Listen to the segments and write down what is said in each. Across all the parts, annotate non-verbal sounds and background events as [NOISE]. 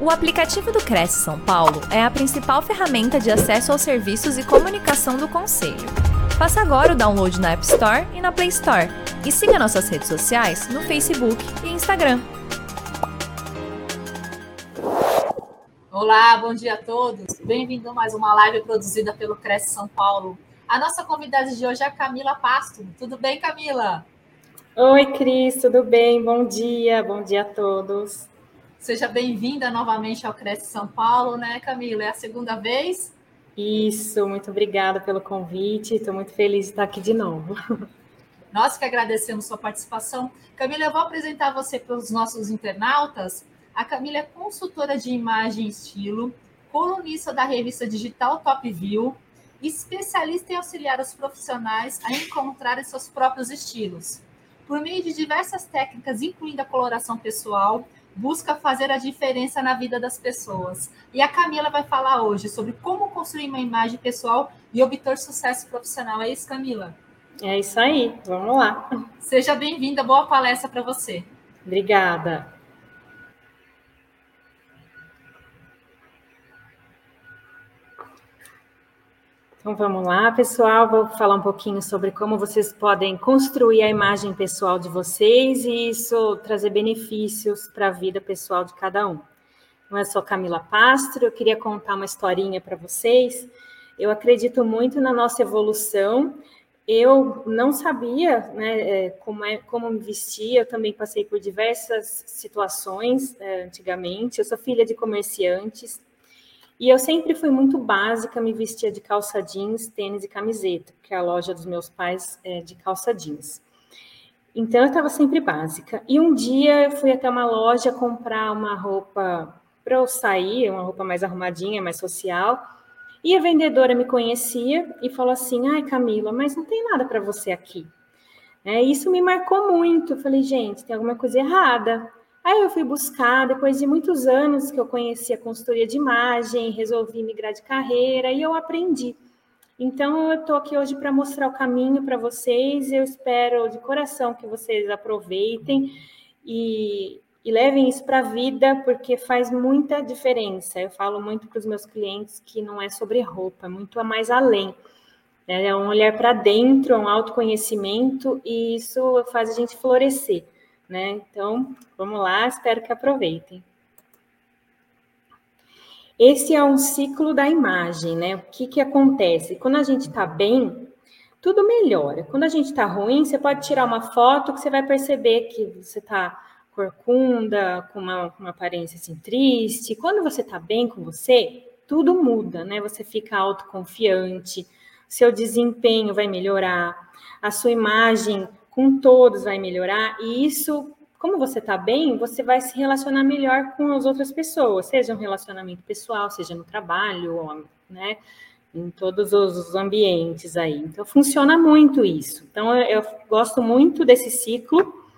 O aplicativo do Cresce São Paulo é a principal ferramenta de acesso aos serviços e comunicação do Conselho. Faça agora o download na App Store e na Play Store. E siga nossas redes sociais no Facebook e Instagram. Olá, bom dia a todos. Bem-vindo a mais uma live produzida pelo Cresce São Paulo. A nossa convidada de hoje é a Camila Pasto. Tudo bem, Camila? Oi, Cris, tudo bem? Bom dia, bom dia a todos. Seja bem-vinda novamente ao Cresce São Paulo, né, Camila? É a segunda vez? Isso, muito obrigada pelo convite. Estou muito feliz de estar aqui de novo. [LAUGHS] Nós que agradecemos sua participação. Camila, eu vou apresentar você para os nossos internautas. A Camila é consultora de imagem e estilo, colunista da revista digital Top View, especialista em auxiliar os profissionais a encontrarem seus próprios estilos. Por meio de diversas técnicas, incluindo a coloração pessoal, busca fazer a diferença na vida das pessoas. E a Camila vai falar hoje sobre como construir uma imagem pessoal e obter sucesso profissional. É isso, Camila? É isso aí, vamos lá. Seja bem-vinda, boa palestra para você. Obrigada. Então vamos lá, pessoal. Vou falar um pouquinho sobre como vocês podem construir a imagem pessoal de vocês e isso trazer benefícios para a vida pessoal de cada um. Não é só Camila Pastro, eu queria contar uma historinha para vocês. Eu acredito muito na nossa evolução. Eu não sabia né, é, como, é, como me vestir, eu também passei por diversas situações é, antigamente. Eu sou filha de comerciantes, e eu sempre fui muito básica, me vestia de calça jeans, tênis e camiseta, porque a loja dos meus pais é de calça jeans. Então eu estava sempre básica. E um dia eu fui até uma loja comprar uma roupa para eu sair, uma roupa mais arrumadinha, mais social. E a vendedora me conhecia e falou assim: "Ai, Camila, mas não tem nada para você aqui". É, isso me marcou muito. Eu falei, gente, tem alguma coisa errada. Aí eu fui buscar, depois de muitos anos que eu conheci a consultoria de imagem, resolvi migrar de carreira e eu aprendi. Então eu estou aqui hoje para mostrar o caminho para vocês. Eu espero de coração que vocês aproveitem e, e levem isso para a vida, porque faz muita diferença. Eu falo muito para os meus clientes que não é sobre roupa, é muito mais além. É um olhar para dentro, um autoconhecimento, e isso faz a gente florescer né? Então, vamos lá, espero que aproveitem. Esse é um ciclo da imagem, né? O que, que acontece? Quando a gente está bem, tudo melhora. Quando a gente está ruim, você pode tirar uma foto que você vai perceber que você está corcunda, com uma, uma aparência assim triste. Quando você está bem com você, tudo muda, né? Você fica autoconfiante, seu desempenho vai melhorar, a sua imagem com todos vai melhorar, e isso, como você está bem, você vai se relacionar melhor com as outras pessoas, seja um relacionamento pessoal, seja no trabalho, né? Em todos os ambientes aí. Então, funciona muito isso. Então, eu, eu gosto muito desse ciclo,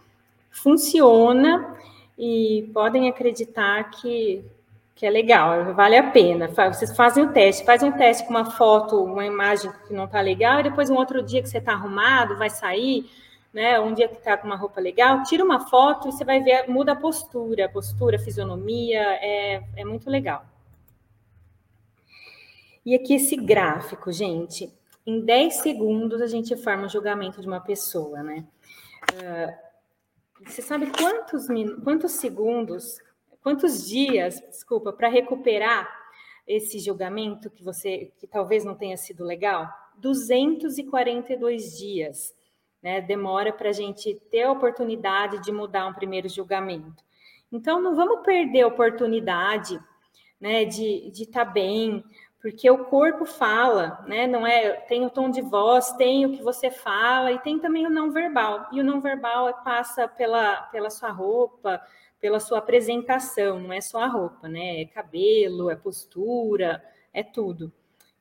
funciona e podem acreditar que, que é legal, vale a pena. Vocês fazem o teste, faz um teste com uma foto, uma imagem que não está legal, e depois um outro dia que você está arrumado, vai sair, né? Um dia que está com uma roupa legal, tira uma foto e você vai ver, muda a postura, postura, fisionomia, é, é muito legal. E aqui esse gráfico, gente, em 10 segundos a gente forma o julgamento de uma pessoa, né? Uh, você sabe quantos, quantos segundos, quantos dias, desculpa, para recuperar esse julgamento que você, que talvez não tenha sido legal? 242 dias né? Demora para a gente ter a oportunidade de mudar um primeiro julgamento. Então, não vamos perder a oportunidade né, de estar tá bem, porque o corpo fala, né? Não é, tem o tom de voz, tem o que você fala e tem também o não verbal. E o não verbal é, passa pela, pela sua roupa, pela sua apresentação, não é só a roupa, né? É cabelo, é postura, é tudo.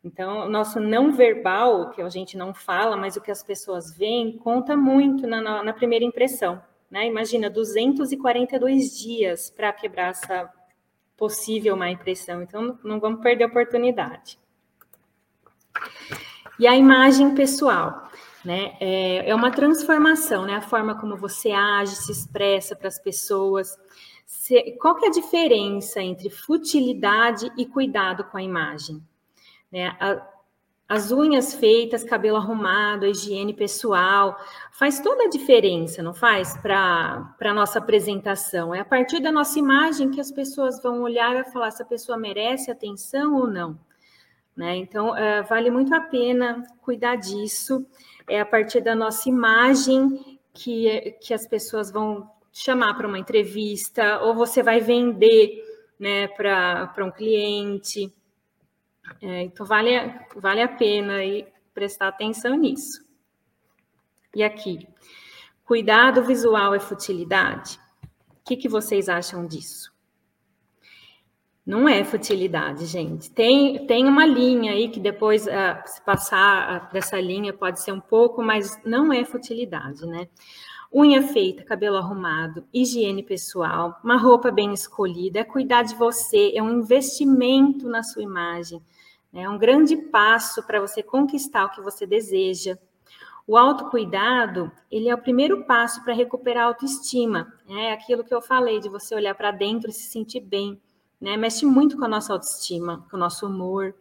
Então, o nosso não verbal, que a gente não fala, mas o que as pessoas veem, conta muito na, na primeira impressão. Né? Imagina, 242 dias para quebrar essa possível má impressão. Então, não vamos perder a oportunidade. E a imagem pessoal, né? É, é uma transformação, né? A forma como você age, se expressa para as pessoas. Qual que é a diferença entre futilidade e cuidado com a imagem? Né? A, as unhas feitas, cabelo arrumado, higiene pessoal, faz toda a diferença, não faz? Para a nossa apresentação. É a partir da nossa imagem que as pessoas vão olhar e falar se a pessoa merece atenção ou não. Né? Então, é, vale muito a pena cuidar disso. É a partir da nossa imagem que, que as pessoas vão chamar para uma entrevista, ou você vai vender né, para um cliente. É, então, vale, vale a pena aí prestar atenção nisso. E aqui, cuidado visual é futilidade? O que, que vocês acham disso? Não é futilidade, gente. Tem, tem uma linha aí que depois, uh, se passar uh, dessa linha, pode ser um pouco, mas não é futilidade, né? Unha feita, cabelo arrumado, higiene pessoal, uma roupa bem escolhida, é cuidar de você, é um investimento na sua imagem. É um grande passo para você conquistar o que você deseja. O autocuidado, ele é o primeiro passo para recuperar a autoestima. É aquilo que eu falei, de você olhar para dentro e se sentir bem. Né? Mexe muito com a nossa autoestima, com o nosso humor.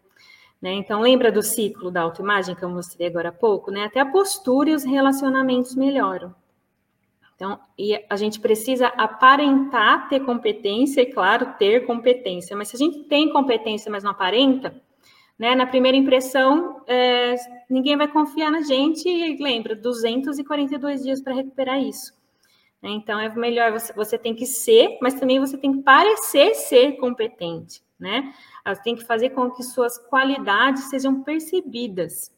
Né? Então, lembra do ciclo da autoimagem que eu mostrei agora há pouco? Né? Até a postura e os relacionamentos melhoram. Então, e a gente precisa aparentar ter competência, e claro, ter competência. Mas se a gente tem competência, mas não aparenta, né? Na primeira impressão, é, ninguém vai confiar na gente e lembra, 242 dias para recuperar isso. Né? Então, é melhor, você, você tem que ser, mas também você tem que parecer ser competente, né? Você tem que fazer com que suas qualidades sejam percebidas.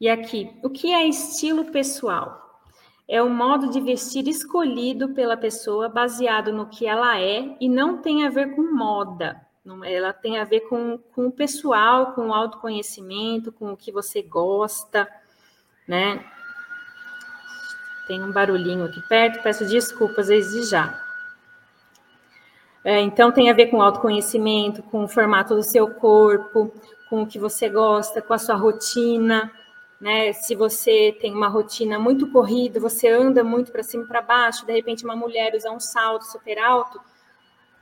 E aqui, o que é estilo pessoal? É o modo de vestir escolhido pela pessoa baseado no que ela é e não tem a ver com moda. Ela tem a ver com, com o pessoal, com o autoconhecimento, com o que você gosta, né? Tem um barulhinho aqui perto, peço desculpas desde já. É, então, tem a ver com autoconhecimento, com o formato do seu corpo, com o que você gosta, com a sua rotina, né? Se você tem uma rotina muito corrida, você anda muito para cima e para baixo, de repente uma mulher usa um salto super alto,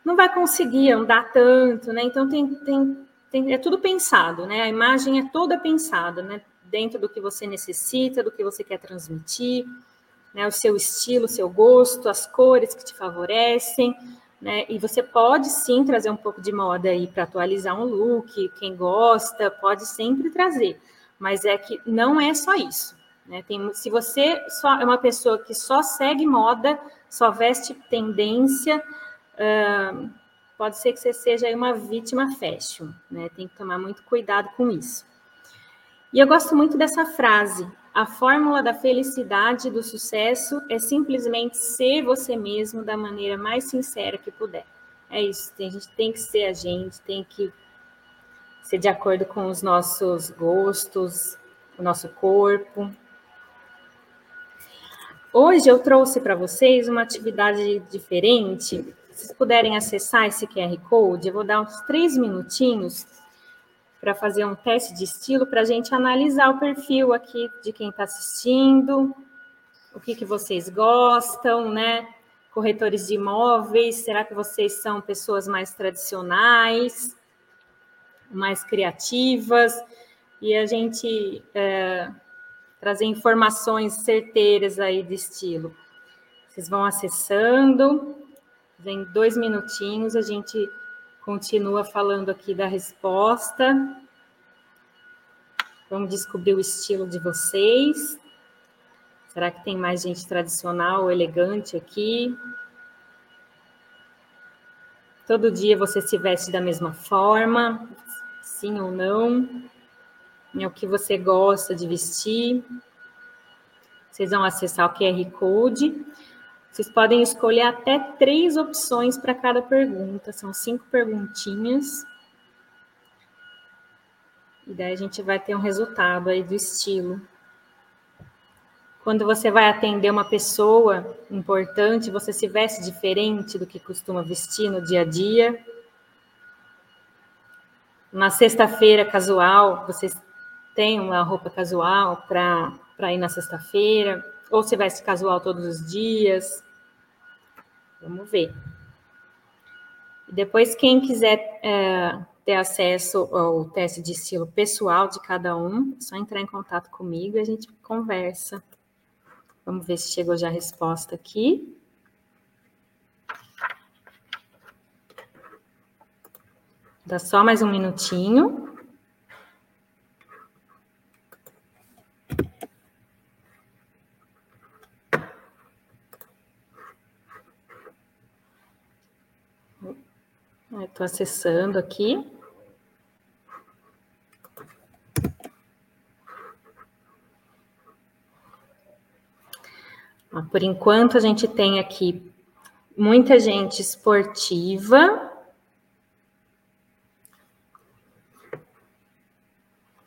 não vai conseguir andar tanto, né? Então tem, tem, tem, é tudo pensado, né? A imagem é toda pensada, né? Dentro do que você necessita, do que você quer transmitir, né? O seu estilo, o seu gosto, as cores que te favorecem, né? E você pode sim trazer um pouco de moda aí para atualizar um look, quem gosta, pode sempre trazer mas é que não é só isso. Né? Tem, se você só é uma pessoa que só segue moda, só veste tendência, uh, pode ser que você seja uma vítima fashion. Né? Tem que tomar muito cuidado com isso. E eu gosto muito dessa frase: a fórmula da felicidade e do sucesso é simplesmente ser você mesmo da maneira mais sincera que puder. É isso, a gente tem que ser a gente, tem que ser de acordo com os nossos gostos, o nosso corpo. Hoje eu trouxe para vocês uma atividade diferente. Se vocês puderem acessar esse QR Code, eu vou dar uns três minutinhos para fazer um teste de estilo para a gente analisar o perfil aqui de quem está assistindo, o que, que vocês gostam, né? Corretores de imóveis, será que vocês são pessoas mais tradicionais? Mais criativas e a gente é, trazer informações certeiras aí de estilo. Vocês vão acessando, vem dois minutinhos, a gente continua falando aqui da resposta. Vamos descobrir o estilo de vocês. Será que tem mais gente tradicional, elegante aqui? Todo dia você se veste da mesma forma, sim ou não, é o que você gosta de vestir. Vocês vão acessar o QR Code. Vocês podem escolher até três opções para cada pergunta, são cinco perguntinhas. E daí a gente vai ter um resultado aí do estilo. Quando você vai atender uma pessoa importante, você se veste diferente do que costuma vestir no dia a dia uma sexta-feira casual, vocês têm uma roupa casual para ir na sexta-feira, Ou se veste casual todos os dias. Vamos ver. Depois, quem quiser é, ter acesso ao teste de estilo pessoal de cada um, é só entrar em contato comigo e a gente conversa. Vamos ver se chegou já a resposta aqui. Dá só mais um minutinho. Estou acessando aqui. Por enquanto, a gente tem aqui muita gente esportiva.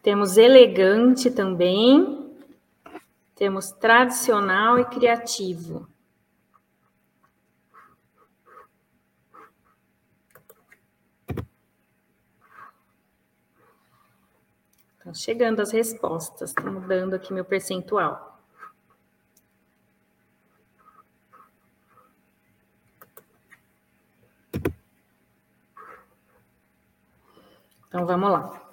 Temos elegante também. Temos tradicional e criativo. Estão chegando as respostas, estou mudando aqui meu percentual. Então vamos lá.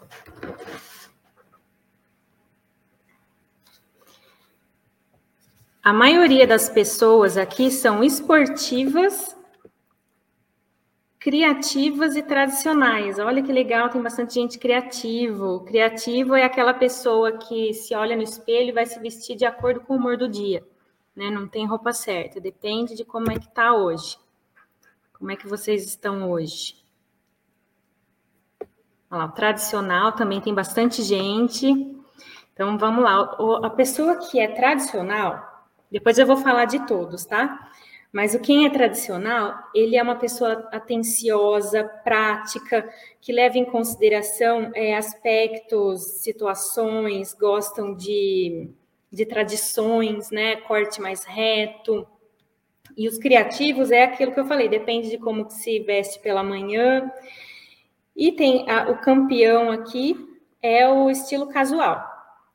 A maioria das pessoas aqui são esportivas criativas e tradicionais. Olha que legal, tem bastante gente criativo. Criativo é aquela pessoa que se olha no espelho e vai se vestir de acordo com o humor do dia, né? Não tem roupa certa, depende de como é que tá hoje. Como é que vocês estão hoje? Olha lá, o tradicional também tem bastante gente. Então vamos lá, a pessoa que é tradicional, depois eu vou falar de todos, tá? Mas o quem é tradicional, ele é uma pessoa atenciosa, prática, que leva em consideração é, aspectos, situações, gostam de, de tradições, né? Corte mais reto. E os criativos é aquilo que eu falei, depende de como se veste pela manhã. E tem a, o campeão aqui é o estilo casual.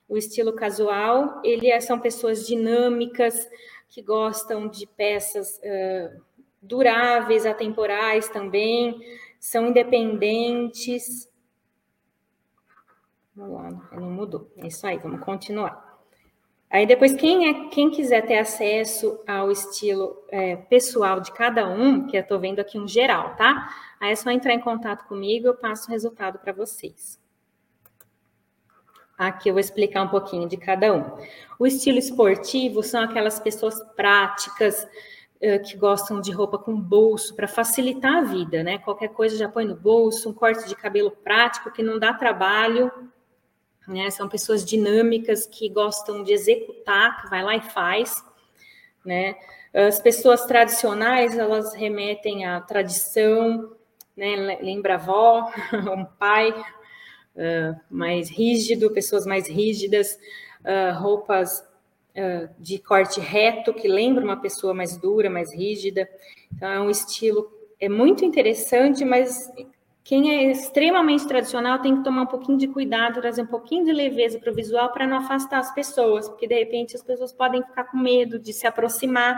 O estilo casual, ele é, são pessoas dinâmicas, que gostam de peças uh, duráveis, atemporais também, são independentes. Vamos lá, não mudou. É isso aí, vamos continuar. Aí depois, quem, é, quem quiser ter acesso ao estilo é, pessoal de cada um, que eu estou vendo aqui um geral, tá? Aí é só entrar em contato comigo, eu passo o resultado para vocês. Aqui eu vou explicar um pouquinho de cada um. O estilo esportivo são aquelas pessoas práticas uh, que gostam de roupa com bolso para facilitar a vida, né? Qualquer coisa já põe no bolso, um corte de cabelo prático que não dá trabalho, né? São pessoas dinâmicas que gostam de executar, que vai lá e faz, né? As pessoas tradicionais, elas remetem à tradição, né? Lembra avó, [LAUGHS] um pai, uh, mais rígido, pessoas mais rígidas, uh, roupas uh, de corte reto, que lembra uma pessoa mais dura, mais rígida. Então, é um estilo, é muito interessante, mas quem é extremamente tradicional tem que tomar um pouquinho de cuidado, trazer um pouquinho de leveza para o visual para não afastar as pessoas, porque de repente as pessoas podem ficar com medo de se aproximar,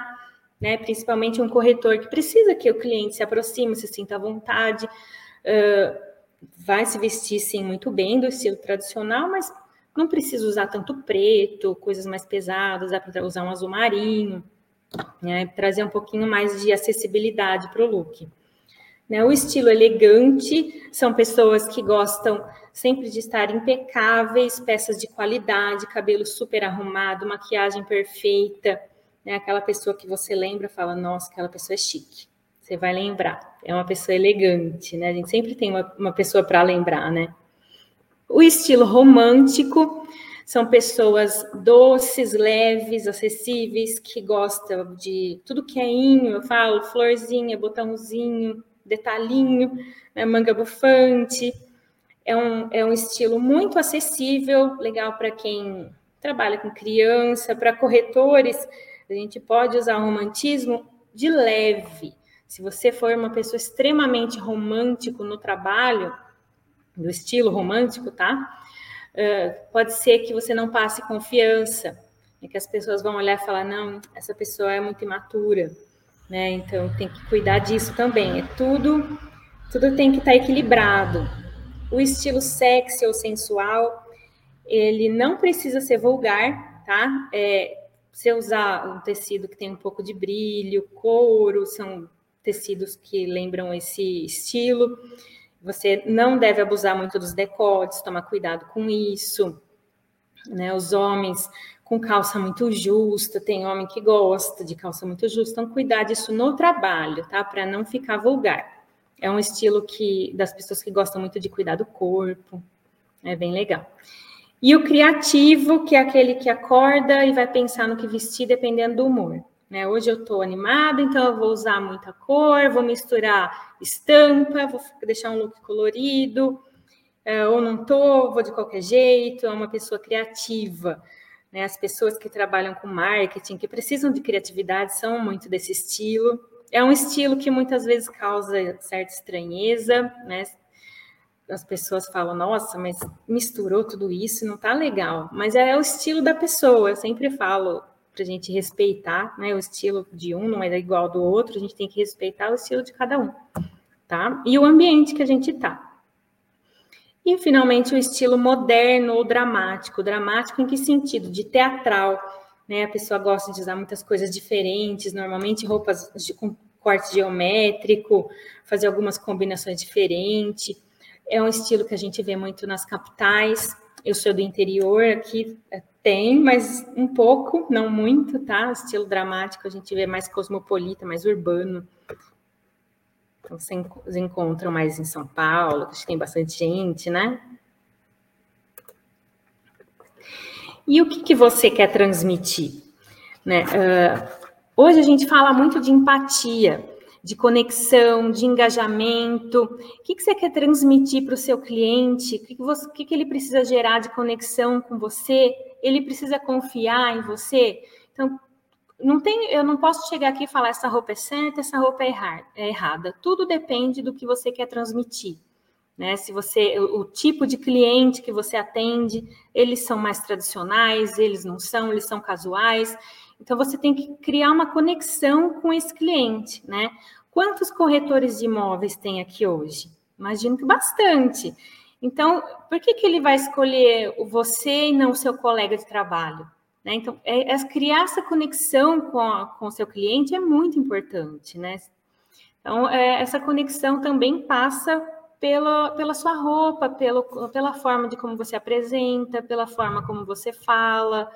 né? Principalmente um corretor que precisa que o cliente se aproxime, se sinta à vontade. Uh, vai se vestir sim muito bem do estilo tradicional, mas não precisa usar tanto preto, coisas mais pesadas, dá para usar um azul marinho, né? trazer um pouquinho mais de acessibilidade para o look. Né? O estilo elegante são pessoas que gostam sempre de estar impecáveis, peças de qualidade, cabelo super arrumado, maquiagem perfeita, né? aquela pessoa que você lembra, fala, nossa, aquela pessoa é chique. Você vai lembrar. É uma pessoa elegante, né? A gente sempre tem uma, uma pessoa para lembrar, né? O estilo romântico são pessoas doces, leves, acessíveis, que gostam de tudo que é inho, eu falo, florzinha, botãozinho, detalhinho, né? manga bufante. É um, é um estilo muito acessível, legal para quem trabalha com criança, para corretores, a gente pode usar o romantismo de leve, se você for uma pessoa extremamente romântico no trabalho, do estilo romântico, tá? Uh, pode ser que você não passe confiança, é que as pessoas vão olhar e falar, não, essa pessoa é muito imatura, né? Então tem que cuidar disso também. É tudo, tudo tem que estar tá equilibrado. O estilo sexy ou sensual, ele não precisa ser vulgar, tá? É, se usar um tecido que tem um pouco de brilho, couro, são tecidos que lembram esse estilo. Você não deve abusar muito dos decotes, tomar cuidado com isso. Né? Os homens com calça muito justa, tem homem que gosta de calça muito justa, então cuidar disso no trabalho, tá? Para não ficar vulgar. É um estilo que das pessoas que gostam muito de cuidar do corpo, é bem legal. E o criativo, que é aquele que acorda e vai pensar no que vestir dependendo do humor. Né? Hoje eu estou animada, então eu vou usar muita cor, vou misturar estampa, vou deixar um look colorido, é, ou não estou, vou de qualquer jeito, é uma pessoa criativa. Né? As pessoas que trabalham com marketing, que precisam de criatividade, são muito desse estilo. É um estilo que muitas vezes causa certa estranheza, né? As pessoas falam, nossa, mas misturou tudo isso, não tá legal. Mas é o estilo da pessoa, eu sempre falo, para a gente respeitar, né? O estilo de um não é igual ao do outro, a gente tem que respeitar o estilo de cada um, tá? E o ambiente que a gente tá. E finalmente o estilo moderno ou dramático. Dramático em que sentido? De teatral, né? A pessoa gosta de usar muitas coisas diferentes, normalmente roupas de, com corte geométrico, fazer algumas combinações diferentes. É um estilo que a gente vê muito nas capitais. Eu sou do interior, aqui é tem, mas um pouco, não muito, tá? Estilo dramático, a gente vê mais cosmopolita, mais urbano. Então, vocês encontram mais em São Paulo, que tem bastante gente, né? E o que, que você quer transmitir? Né? Uh, hoje a gente fala muito de empatia, de conexão, de engajamento. O que, que você quer transmitir para o seu cliente? O que, que, o que, que ele precisa gerar de conexão com você? Ele precisa confiar em você. Então, não tem, eu não posso chegar aqui e falar essa roupa é certa, essa roupa é, errar, é errada. Tudo depende do que você quer transmitir. Né? Se você, o, o tipo de cliente que você atende, eles são mais tradicionais, eles não são, eles são casuais. Então você tem que criar uma conexão com esse cliente, né? Quantos corretores de imóveis tem aqui hoje? Imagino que bastante. Então, por que, que ele vai escolher você e não o seu colega de trabalho? Né? Então, é, é criar essa conexão com, o seu cliente é muito importante, né? Então, é, essa conexão também passa pela, pela sua roupa, pelo, pela forma de como você apresenta, pela forma como você fala,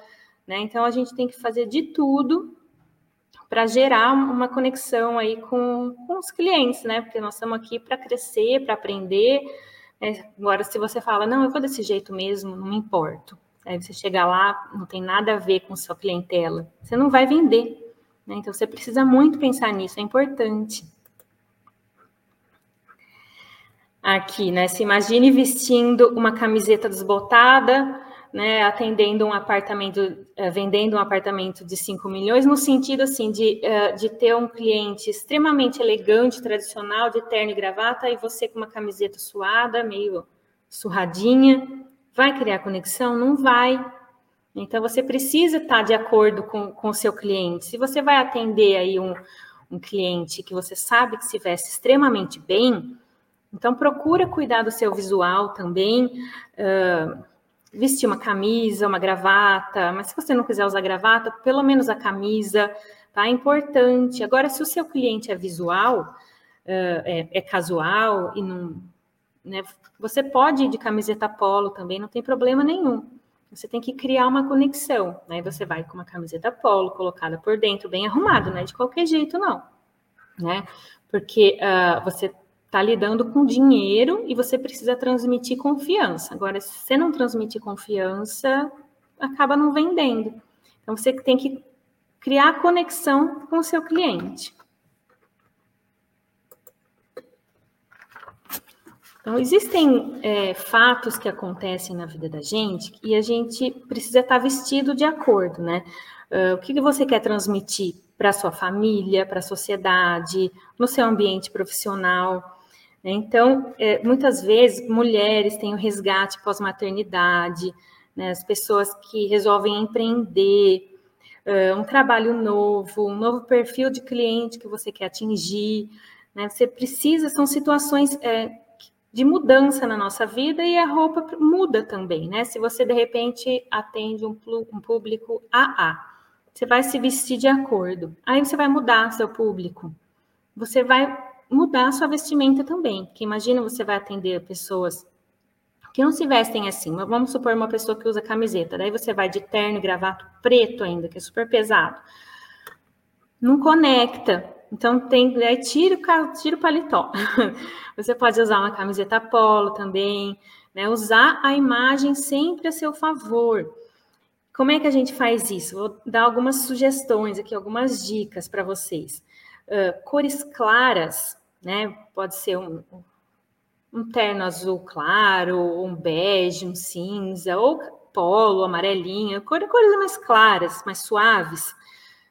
né? Então, a gente tem que fazer de tudo para gerar uma conexão aí com, com os clientes, né? Porque nós estamos aqui para crescer, para aprender, agora, se você fala, não, eu vou desse jeito mesmo, não me importo. Aí você chega lá, não tem nada a ver com sua clientela, você não vai vender. Né? Então, você precisa muito pensar nisso, é importante. Aqui, né? Se imagine vestindo uma camiseta desbotada, né, atendendo um apartamento, eh, vendendo um apartamento de 5 milhões, no sentido assim de, eh, de ter um cliente extremamente elegante, tradicional, de terno e gravata, e você com uma camiseta suada, meio surradinha, vai criar conexão? Não vai. Então você precisa estar de acordo com, o seu cliente. Se você vai atender aí um, um cliente que você sabe que se veste extremamente bem, então procura cuidar do seu visual também. Uh, vestir uma camisa, uma gravata, mas se você não quiser usar gravata, pelo menos a camisa, tá? É importante. Agora, se o seu cliente é visual, é, é casual e não. Né, você pode ir de camiseta polo também, não tem problema nenhum. Você tem que criar uma conexão, né? Você vai com uma camiseta polo colocada por dentro, bem arrumado, né? De qualquer jeito, não, né? Porque uh, você está lidando com dinheiro e você precisa transmitir confiança. Agora, se você não transmitir confiança, acaba não vendendo. Então, você tem que criar conexão com o seu cliente. Então, existem é, fatos que acontecem na vida da gente e a gente precisa estar vestido de acordo, né? Uh, o que, que você quer transmitir para a sua família, para a sociedade, no seu ambiente profissional? Né? Então, é, muitas vezes, mulheres têm o resgate pós-maternidade, né? as pessoas que resolvem empreender, um trabalho novo, um novo perfil de cliente que você quer atingir. Né? Você precisa, são situações é, de mudança na nossa vida e a roupa muda também, né? Se você de repente atende um, um público AA, você vai se vestir de acordo. Aí você vai mudar seu público. Você vai mudar sua vestimenta também. Que imagina você vai atender pessoas que não se vestem assim. Vamos supor uma pessoa que usa camiseta, daí você vai de terno e gravata preto ainda, que é super pesado. Não conecta. Então tem, aí tira o, tira o paletó. [LAUGHS] Você pode usar uma camiseta polo também, né? Usar a imagem sempre a seu favor. Como é que a gente faz isso? Vou dar algumas sugestões aqui, algumas dicas para vocês. Uh, cores claras, né? Pode ser um, um terno azul claro, um bege, um cinza, ou polo, amarelinha, cores, cores mais claras, mais suaves,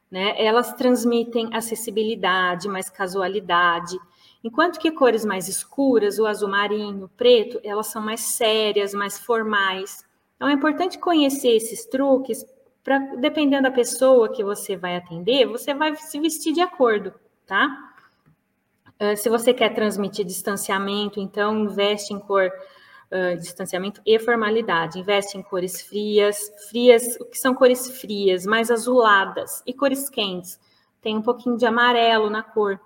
né? Elas transmitem acessibilidade, mais casualidade. Enquanto que cores mais escuras, o azul marinho, o preto, elas são mais sérias, mais formais. Então é importante conhecer esses truques para, dependendo da pessoa que você vai atender, você vai se vestir de acordo, tá? Uh, se você quer transmitir distanciamento, então investe em cor uh, distanciamento e formalidade. Investe em cores frias, frias, o que são cores frias, mais azuladas e cores quentes. Tem um pouquinho de amarelo na cor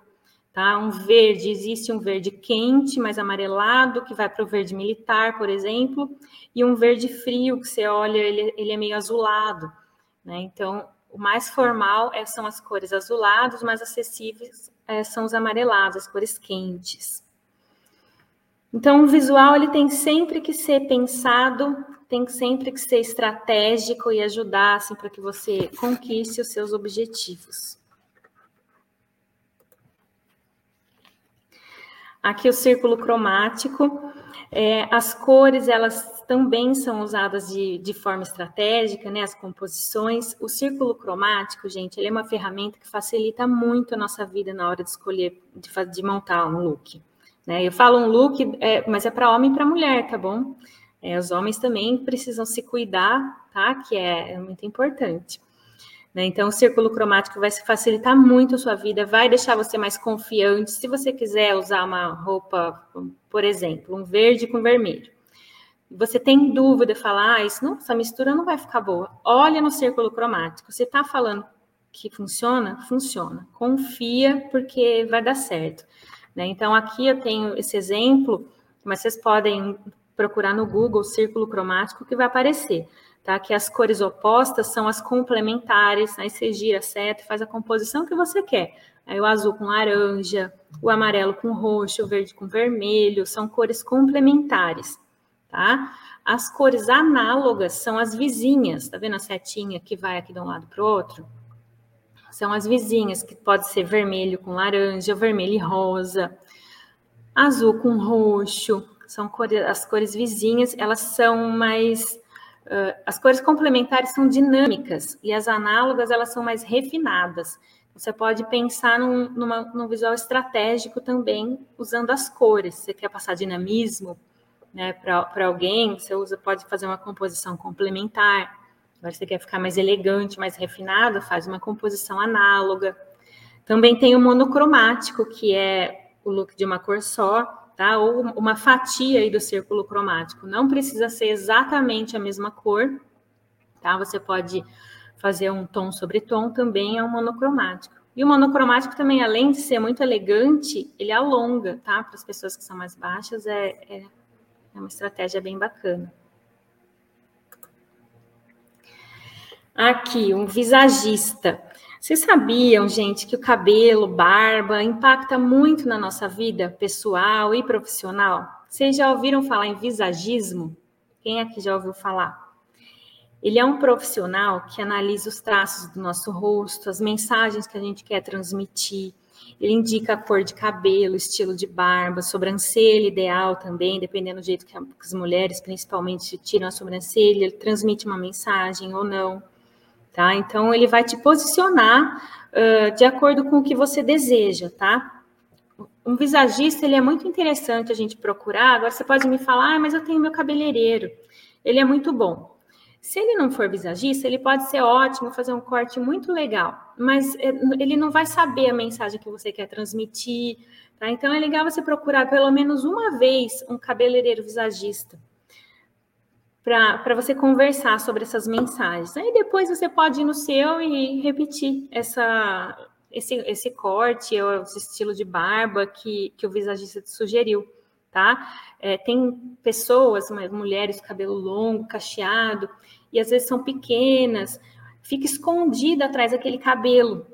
tá? Um verde, existe um verde quente, mais amarelado, que vai para o verde militar, por exemplo, e um verde frio, que você olha, ele, ele é meio azulado, né? Então, o mais formal é, são as cores azuladas, mais acessíveis é, são os amarelados, as cores quentes. Então, o visual ele tem sempre que ser pensado, tem sempre que ser estratégico e ajudar assim, para que você conquiste os seus objetivos. Aqui o círculo cromático, é, as cores elas também são usadas de, de forma estratégica, né? As composições. O círculo cromático, gente, ele é uma ferramenta que facilita muito a nossa vida na hora de escolher, de, de montar um look. Né? Eu falo um look, é, mas é para homem e para mulher, tá bom? É, os homens também precisam se cuidar, tá? Que é, é muito importante. Né? Então, o círculo cromático vai facilitar muito a sua vida, vai deixar você mais confiante. Se você quiser usar uma roupa, por exemplo, um verde com vermelho, você tem dúvida, falar, ah, isso não, essa mistura não vai ficar boa. Olha no círculo cromático. Você está falando que funciona? Funciona. Confia, porque vai dar certo. Né? Então, aqui eu tenho esse exemplo, mas vocês podem procurar no Google círculo cromático que vai aparecer tá? Que as cores opostas são as complementares, aí você gira e faz a composição que você quer. Aí o azul com laranja, o amarelo com roxo, o verde com vermelho, são cores complementares, tá? As cores análogas são as vizinhas, tá vendo a setinha que vai aqui de um lado para o outro? São as vizinhas, que pode ser vermelho com laranja, vermelho e rosa, azul com roxo, são cores, as cores vizinhas, elas são mais Uh, as cores complementares são dinâmicas e as análogas elas são mais refinadas. Você pode pensar num, numa, num visual estratégico também usando as cores. Você quer passar dinamismo né, para alguém, você usa, pode fazer uma composição complementar. Agora você quer ficar mais elegante, mais refinado, faz uma composição análoga. Também tem o monocromático, que é o look de uma cor só, tá? Ou uma fatia aí do círculo cromático. Não precisa ser exatamente a mesma cor, tá? Você pode fazer um tom sobre tom, também é um monocromático. E o monocromático também, além de ser muito elegante, ele alonga, tá? Para as pessoas que são mais baixas, é, é, é uma estratégia bem bacana. Aqui, um visagista. Vocês sabiam, gente, que o cabelo, barba, impacta muito na nossa vida pessoal e profissional? Vocês já ouviram falar em visagismo? Quem aqui já ouviu falar? Ele é um profissional que analisa os traços do nosso rosto, as mensagens que a gente quer transmitir. Ele indica a cor de cabelo, estilo de barba, sobrancelha ideal também, dependendo do jeito que as mulheres, principalmente, tiram a sobrancelha. Ele transmite uma mensagem ou não. Tá? Então, ele vai te posicionar uh, de acordo com o que você deseja, tá? Um visagista, ele é muito interessante a gente procurar. Agora, você pode me falar, ah, mas eu tenho meu cabeleireiro. Ele é muito bom. Se ele não for visagista, ele pode ser ótimo, fazer um corte muito legal, mas é, ele não vai saber a mensagem que você quer transmitir, tá? Então é legal você procurar pelo menos uma vez um cabeleireiro visagista para você conversar sobre essas mensagens. Aí depois você pode ir no seu e repetir essa, esse, esse corte ou esse estilo de barba que, que o visagista te sugeriu tá? É, tem pessoas, mulheres, cabelo longo, cacheado, e às vezes são pequenas, fica escondida atrás daquele cabelo,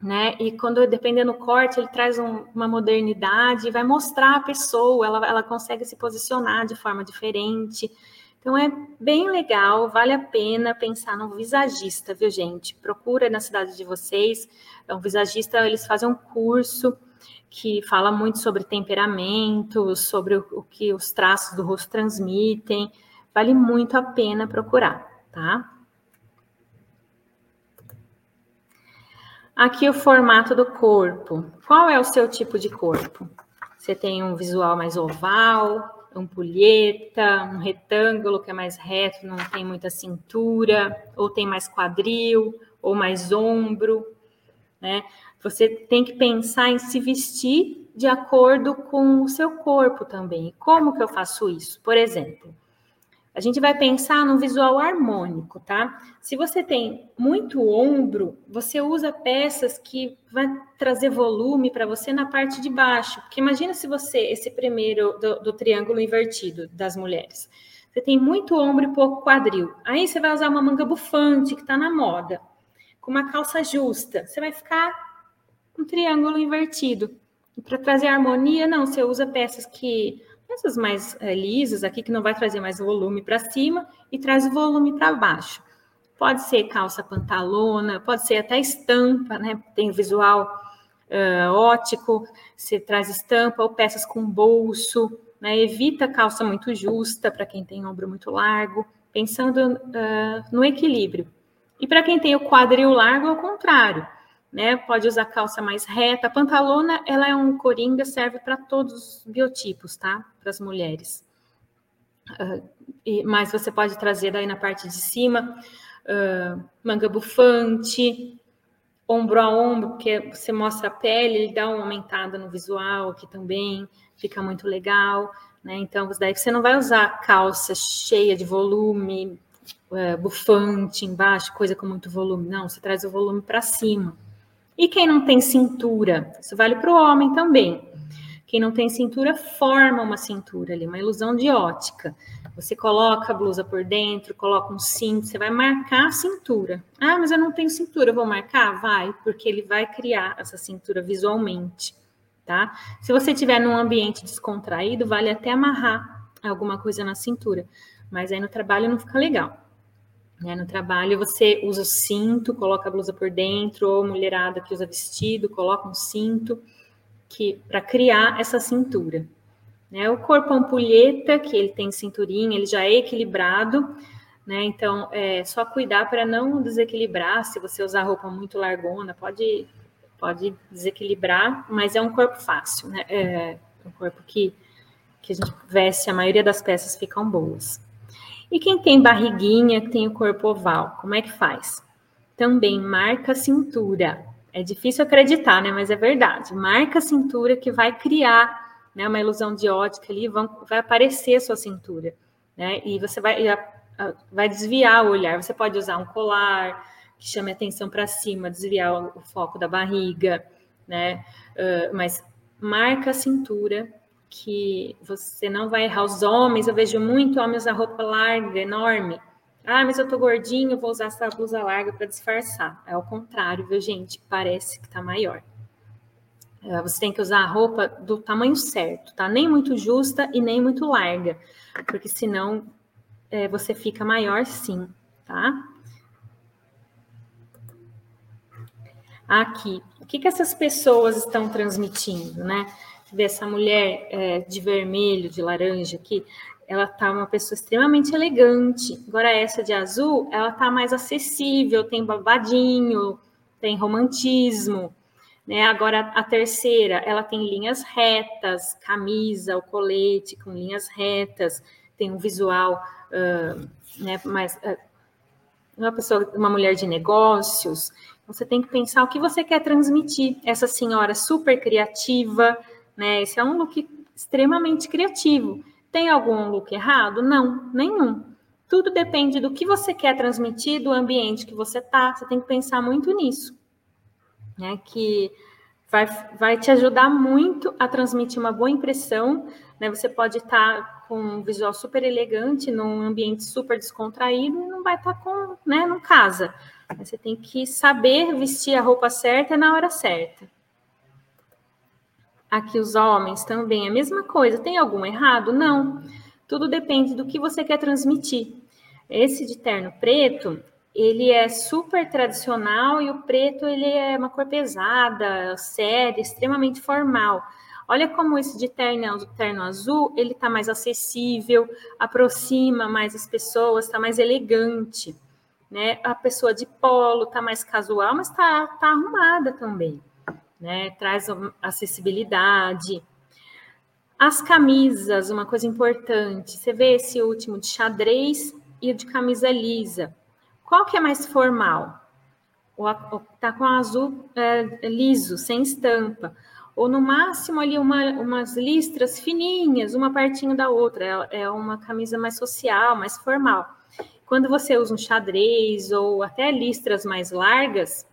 né? E quando, dependendo do corte, ele traz um, uma modernidade, vai mostrar a pessoa, ela, ela consegue se posicionar de forma diferente. Então é bem legal, vale a pena pensar no visagista, viu, gente? Procura na cidade de vocês, é um visagista, eles fazem um curso que fala muito sobre temperamento, sobre o, o que os traços do rosto transmitem. Vale muito a pena procurar, tá? Aqui o formato do corpo. Qual é o seu tipo de corpo? Você tem um visual mais oval, ampulheta, um retângulo que é mais reto, não tem muita cintura, ou tem mais quadril, ou mais ombro, né? Você tem que pensar em se vestir de acordo com o seu corpo também. Como que eu faço isso? Por exemplo, a gente vai pensar no visual harmônico, tá? Se você tem muito ombro, você usa peças que vai trazer volume para você na parte de baixo. Porque imagina se você, esse primeiro do, do triângulo invertido das mulheres, você tem muito ombro e pouco quadril. Aí você vai usar uma manga bufante que está na moda, com uma calça justa. Você vai ficar um triângulo invertido. Para trazer harmonia, não, você usa peças que essas mais é, lisas aqui que não vai trazer mais volume para cima e traz volume para baixo. Pode ser calça pantalona, pode ser até estampa, né? Tem visual uh, ótico, você traz estampa ou peças com bolso, né? Evita calça muito justa para quem tem ombro muito largo, pensando uh, no equilíbrio. E para quem tem o quadril largo, ao contrário né? Pode usar calça mais reta. A pantalona, ela é um coringa, serve para todos os biotipos, tá? Para as mulheres. Uh, e, mas você pode trazer daí na parte de cima uh, manga bufante, ombro a ombro, porque você mostra a pele, ele dá uma aumentada no visual aqui também, fica muito legal, né? Então, daí você não vai usar calça cheia de volume, uh, bufante embaixo, coisa com muito volume, não, você traz o volume para cima. E quem não tem cintura? Isso vale para o homem também. Quem não tem cintura forma uma cintura ali, uma ilusão de ótica. Você coloca a blusa por dentro, coloca um cinto, você vai marcar a cintura. Ah, mas eu não tenho cintura, eu vou marcar? Vai, porque ele vai criar essa cintura visualmente, tá? Se você estiver num ambiente descontraído, vale até amarrar alguma coisa na cintura, mas aí no trabalho não fica legal. Né? No trabalho você usa o cinto, coloca a blusa por dentro, ou mulherada que usa vestido, coloca um cinto que para criar essa cintura. Né? O corpo ampulheta, que ele tem cinturinha, ele já é equilibrado, né? Então é só cuidar para não desequilibrar. Se você usar roupa muito largona, pode pode desequilibrar, mas é um corpo fácil, né? É um corpo que que a gente veste, a maioria das peças ficam boas. E quem tem barriguinha, tem o corpo oval, como é que faz? Também marca a cintura. É difícil acreditar, né? Mas é verdade. Marca a cintura que vai criar né, uma ilusão de ótica ali, vão, vai aparecer a sua cintura. Né? E você vai, vai desviar o olhar. Você pode usar um colar que chame atenção para cima, desviar o, o, foco da barriga, né? Uh, mas marca a cintura que você não vai errar. Os homens, eu vejo muito homens usar roupa larga, enorme. Ah, mas eu tô gordinho, vou usar essa blusa larga para disfarçar. É o contrário, viu, gente? Parece que tá maior. É, você tem que usar a roupa do tamanho certo, tá? Nem muito justa e nem muito larga, porque senão é, você fica maior sim, tá? Aqui, o que, que essas pessoas estão transmitindo, né? Ver essa mulher é, de vermelho, de laranja aqui, ela tá uma pessoa extremamente elegante. Agora essa de azul, ela tá mais acessível, tem babadinho, tem romantismo. Né? Agora a terceira, ela tem linhas retas, camisa, o colete com linhas retas, tem um visual uh, né, mais. Uh, uma pessoa, uma mulher de negócios, você tem que pensar o que você quer transmitir. Essa senhora super criativa, né? Esse é um look extremamente criativo. Tem algum look errado? Não, nenhum. Tudo depende do que você quer transmitir, do ambiente que você tá. Você tem que pensar muito nisso, né? Que vai, vai te ajudar muito a transmitir uma boa impressão. Né? Você pode estar tá com um visual super elegante, num ambiente super descontraído, e não vai estar tá com, né, não casa. Você tem que saber vestir a roupa certa na hora certa. Aqui os homens também a mesma coisa. Tem algum errado? Não. Tudo depende do que você quer transmitir. Esse de terno preto, ele é super tradicional e o preto ele é uma cor pesada, séria, extremamente formal. Olha como esse de terno, terno azul, ele está mais acessível, aproxima mais as pessoas, está mais elegante. Né? A pessoa de polo está mais casual, mas está tá arrumada também. Né? Traz acessibilidade. As camisas, uma coisa importante. Você vê esse último de xadrez e de camisa lisa. Qual que é mais formal? O tá com azul é, liso, sem estampa. Ou no máximo ali uma, umas listras fininhas, uma pertinho da outra. É, é uma camisa mais social, mais formal. Quando você usa um xadrez ou até listras mais largas,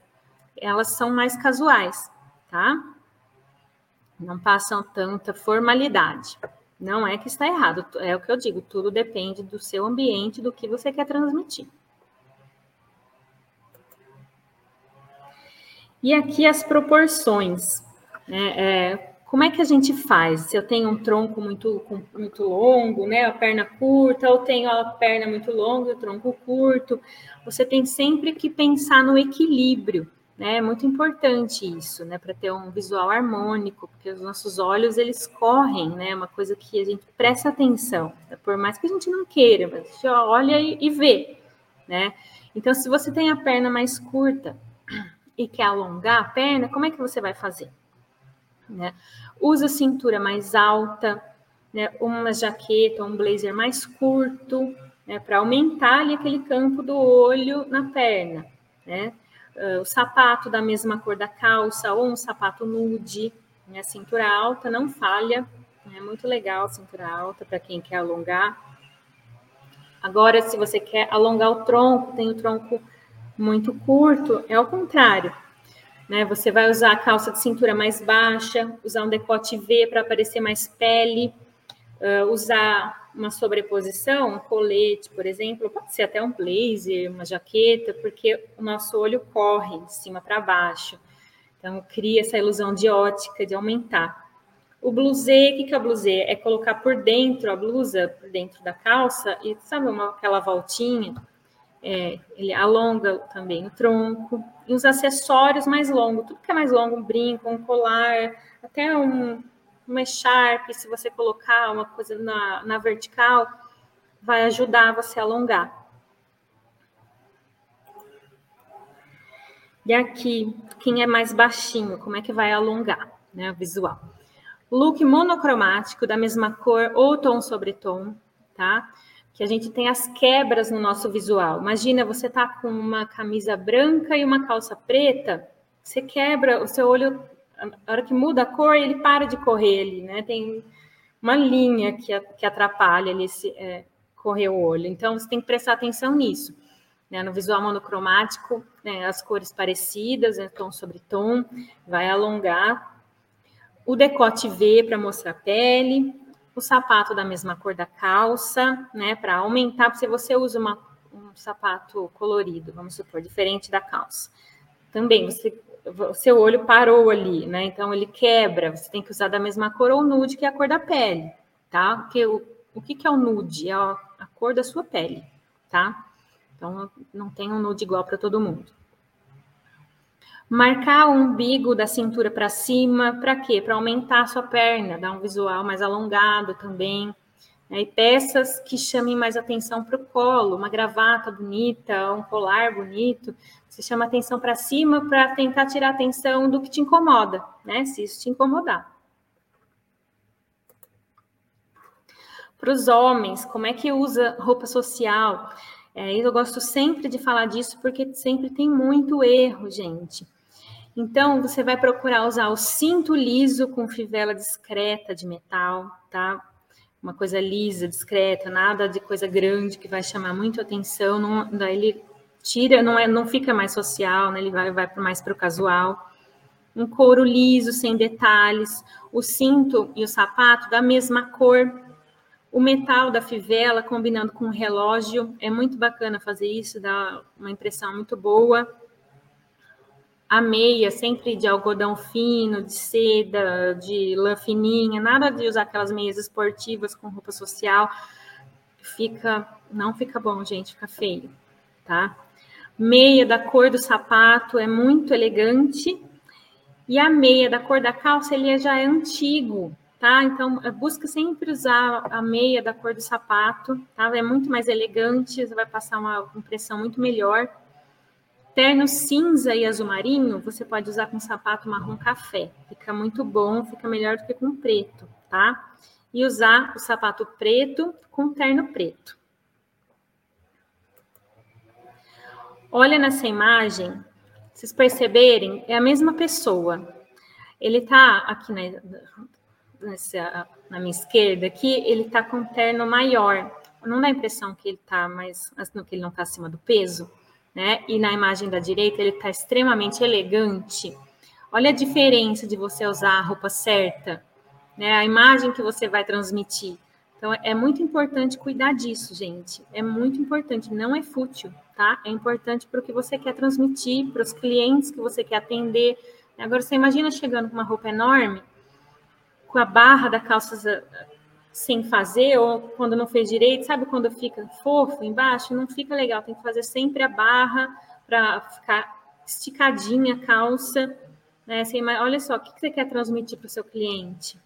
elas são mais casuais, tá? Não passam tanta formalidade. Não é que está errado, é o que eu digo, tudo depende do seu ambiente, do que você quer transmitir. E aqui as proporções. Né? É, como é que a gente faz? Se eu tenho um tronco muito, muito longo, né, a perna curta, ou tenho a perna muito longa, o tronco curto, você tem sempre que pensar no equilíbrio, né? É muito importante isso, né, para ter um visual harmônico, porque os nossos olhos eles correm, né? É uma coisa que a gente presta atenção, por mais que a gente não queira, mas a gente olha e, e vê, né? Então, se você tem a perna mais curta, e quer alongar a perna, como é que você vai fazer? Né? Usa cintura mais alta, né? uma jaqueta, um blazer mais curto, né? para aumentar ali aquele campo do olho na perna. Né? Uh, o sapato da mesma cor da calça ou um sapato nude, né? cintura alta, não falha. É muito legal cintura alta para quem quer alongar. Agora, se você quer alongar o tronco, tem o tronco muito curto, é o contrário. Né? Você vai usar a calça de cintura mais baixa, usar um decote V para aparecer mais pele, uh, usar uma sobreposição, um colete, por exemplo, pode ser até um blazer, uma jaqueta, porque o nosso olho corre de cima para baixo. Então, cria essa ilusão de ótica, de aumentar. O blusê, o que é o blusê? É colocar por dentro a blusa, por dentro da calça, e sabe uma, aquela voltinha? é, ele alonga também o tronco, e os acessórios mais longos, tudo que é mais longo, um brinco, um colar, até um, uma echarpe, se você colocar uma coisa na, na vertical, vai ajudar você a alongar. E aqui, quem é mais baixinho, como é que vai alongar, né, o visual? Look monocromático, da mesma cor ou tom sobre tom, tá? que a gente tem as quebras no nosso visual. Imagina, você tá com uma camisa branca e uma calça preta, você quebra o seu olho, a hora que muda a cor, ele para de correr ali, né? Tem uma linha que, que atrapalha ali esse, é, correr o olho. Então, você tem que prestar atenção nisso. Né? No visual monocromático, né, as cores parecidas, né, tom sobre tom, vai alongar. O decote V para mostrar a pele, o sapato da mesma cor da calça, né, para aumentar, se você usa uma, um sapato colorido, vamos supor, diferente da calça. Também, você, seu olho parou ali, né, então ele quebra, você tem que usar da mesma cor ou nude, que é a cor da pele, tá? Porque o, o que, que é o nude? É a, a cor da sua pele, tá? Então, não tem um nude igual para todo mundo. Marcar o umbigo da cintura para cima, para quê? Para aumentar a sua perna, dar um visual mais alongado também. Né? E peças que chamem mais atenção para o colo, uma gravata bonita, um colar bonito. Você chama atenção para cima para tentar tirar atenção do que te incomoda, né? Se isso te incomodar. Para os homens, como é que usa roupa social? É, eu gosto sempre de falar disso porque sempre tem muito erro, gente. Então, você vai procurar usar o cinto liso com fivela discreta de metal, tá? Uma coisa lisa, discreta, nada de coisa grande que vai chamar muito atenção. Não, daí ele tira, não, é, não fica mais social, né? Ele vai, vai mais para o casual. Um couro liso, sem detalhes. O cinto e o sapato da mesma cor. O metal da fivela combinando com o relógio. É muito bacana fazer isso, dá uma impressão muito boa a meia sempre de algodão fino, de seda, de lã fininha, nada de usar aquelas meias esportivas com roupa social. Fica, não fica bom, gente, fica feio, tá? Meia da cor do sapato é muito elegante. E a meia da cor da calça, ele já é antigo, tá? Então, busca sempre usar a meia da cor do sapato, tá? É muito mais elegante, você vai passar uma impressão muito melhor. Terno cinza e azul marinho, você pode usar com sapato marrom café. Fica muito bom, fica melhor do que com preto, tá? E usar o sapato preto com terno preto. Olha nessa imagem, vocês perceberem, é a mesma pessoa. Ele tá aqui na, nessa, na minha esquerda, aqui, ele tá com terno maior. Não dá a impressão que ele tá mais, que ele não tá acima do peso? né? E na imagem da direita ele está extremamente elegante. Olha a diferença de você usar a roupa certa, né? A imagem que você vai transmitir. Então é muito importante cuidar disso, gente. É muito importante, não é fútil, tá? É importante para o que você quer transmitir, para os clientes que você quer atender. Agora você imagina chegando com uma roupa enorme, com a barra da calça sem fazer, ou quando não fez direito, sabe quando fica fofo embaixo? Não fica legal, tem que fazer sempre a barra para ficar esticadinha a calça. Né? Assim, olha só, o que você quer transmitir para o seu cliente?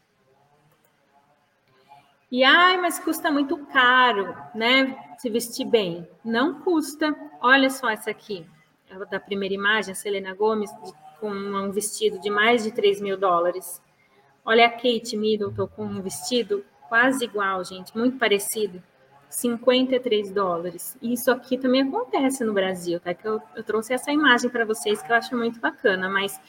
E ai, mas custa muito caro, né? Se vestir bem. Não custa. Olha só essa aqui, da primeira imagem, a Selena Gomes, com um vestido de mais de 3 mil dólares. Olha a Kate Middleton com um vestido quase igual, gente, muito parecido. 53 dólares. Isso aqui também acontece no Brasil, tá? Que eu, eu trouxe essa imagem para vocês que eu acho muito bacana, mas